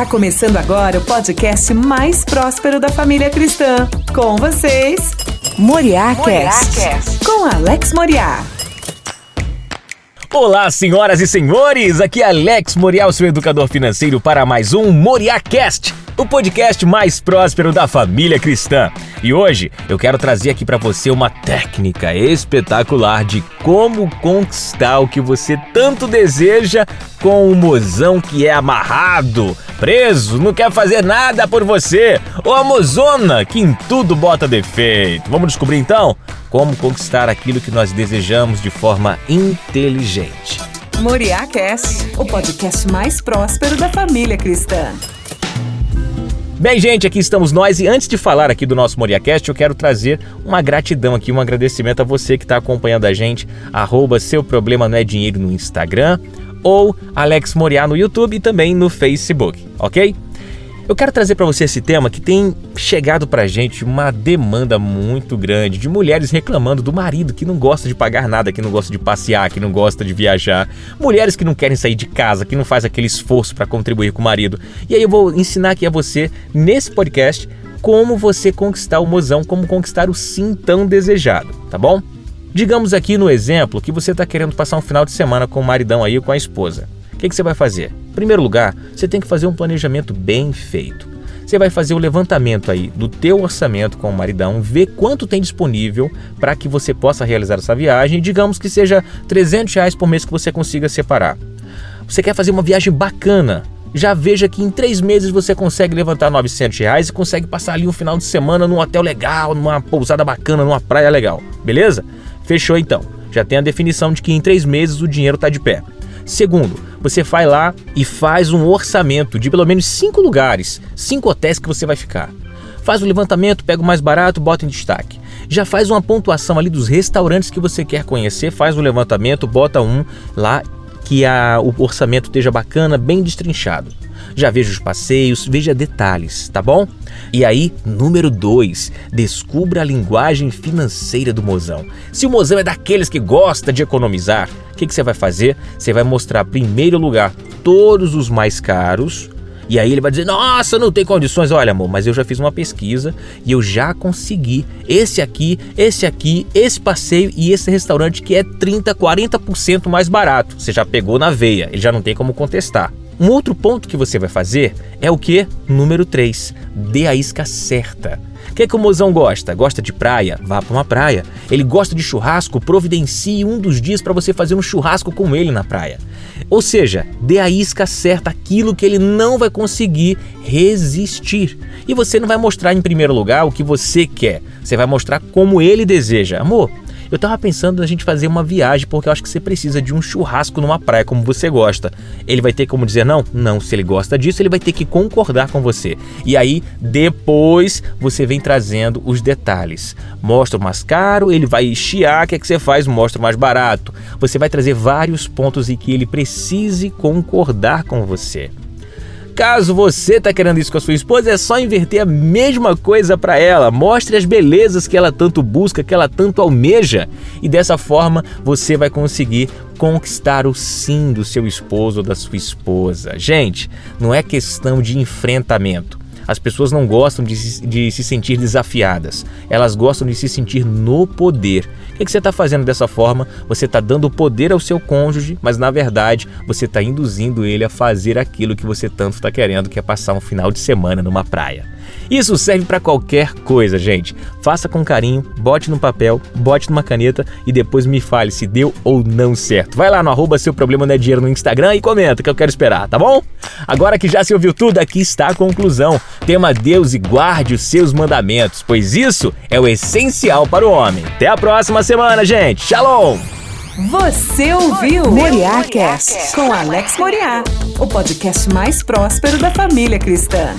Tá começando agora o podcast mais próspero da família cristã. Com vocês, Moriá Cast, com Alex Moriá. Olá, senhoras e senhores! Aqui é Alex Moriá, seu educador financeiro, para mais um Moriá Cast o podcast mais próspero da família cristã. E hoje eu quero trazer aqui para você uma técnica espetacular de como conquistar o que você tanto deseja com um mozão que é amarrado, preso, não quer fazer nada por você, ou a mozona que em tudo bota defeito. Vamos descobrir então como conquistar aquilo que nós desejamos de forma inteligente. Moriá Cast, o podcast mais próspero da família cristã. Bem, gente, aqui estamos nós e antes de falar aqui do nosso MoriaCast, eu quero trazer uma gratidão aqui, um agradecimento a você que está acompanhando a gente, arroba seu problema não é dinheiro no Instagram ou Alex Moriá no YouTube e também no Facebook, ok? Eu quero trazer para você esse tema que tem chegado para gente uma demanda muito grande de mulheres reclamando do marido que não gosta de pagar nada, que não gosta de passear, que não gosta de viajar, mulheres que não querem sair de casa, que não faz aquele esforço para contribuir com o marido. E aí eu vou ensinar aqui a você nesse podcast como você conquistar o mozão, como conquistar o sim tão desejado, tá bom? Digamos aqui no exemplo que você está querendo passar um final de semana com o maridão aí com a esposa que, que você vai fazer? Em primeiro lugar, você tem que fazer um planejamento bem feito. Você vai fazer o levantamento aí do teu orçamento com o maridão, ver quanto tem disponível para que você possa realizar essa viagem, digamos que seja 300 reais por mês que você consiga separar. Você quer fazer uma viagem bacana, já veja que em três meses você consegue levantar 900 reais e consegue passar ali um final de semana num hotel legal, numa pousada bacana, numa praia legal, beleza? Fechou então. Já tem a definição de que em três meses o dinheiro está de pé. Segundo, você vai lá e faz um orçamento de pelo menos cinco lugares, cinco hotéis que você vai ficar. Faz o levantamento, pega o mais barato, bota em destaque. Já faz uma pontuação ali dos restaurantes que você quer conhecer, faz o levantamento, bota um lá que a, o orçamento esteja bacana, bem destrinchado. Já veja os passeios, veja detalhes, tá bom? E aí, número 2, descubra a linguagem financeira do mozão. Se o mozão é daqueles que gosta de economizar, o que, que você vai fazer? Você vai mostrar, primeiro lugar, todos os mais caros, e aí ele vai dizer: Nossa, não tem condições. Olha, amor, mas eu já fiz uma pesquisa e eu já consegui esse aqui, esse aqui, esse passeio e esse restaurante que é 30, 40% mais barato. Você já pegou na veia, ele já não tem como contestar. Um outro ponto que você vai fazer é o que? Número 3. Dê a isca certa. O que, é que o mozão gosta? Gosta de praia? Vá para uma praia. Ele gosta de churrasco? Providencie um dos dias para você fazer um churrasco com ele na praia. Ou seja, dê a isca certa, aquilo que ele não vai conseguir resistir. E você não vai mostrar em primeiro lugar o que você quer, você vai mostrar como ele deseja. Amor, eu tava pensando na gente fazer uma viagem, porque eu acho que você precisa de um churrasco numa praia, como você gosta. Ele vai ter como dizer não? Não, se ele gosta disso, ele vai ter que concordar com você. E aí, depois, você vem trazendo os detalhes. Mostra o mais caro, ele vai chiar, o que, é que você faz? Mostra o mais barato. Você vai trazer vários pontos em que ele precise concordar com você. Caso você está querendo isso com a sua esposa, é só inverter a mesma coisa para ela. Mostre as belezas que ela tanto busca, que ela tanto almeja, e dessa forma você vai conseguir conquistar o sim do seu esposo ou da sua esposa. Gente, não é questão de enfrentamento. As pessoas não gostam de se, de se sentir desafiadas, elas gostam de se sentir no poder. O que, que você está fazendo dessa forma? Você está dando poder ao seu cônjuge, mas na verdade você está induzindo ele a fazer aquilo que você tanto está querendo, que é passar um final de semana numa praia. Isso serve para qualquer coisa, gente. Faça com carinho, bote no papel, bote numa caneta e depois me fale se deu ou não certo. Vai lá no arroba seu problema não é dinheiro no Instagram e comenta que eu quero esperar, tá bom? Agora que já se ouviu tudo, aqui está a conclusão. Tema Deus e guarde os seus mandamentos, pois isso é o essencial para o homem. Até a próxima semana, gente. Shalom! Você ouviu Moriá com Alex Moriá, o podcast mais próspero da família cristã.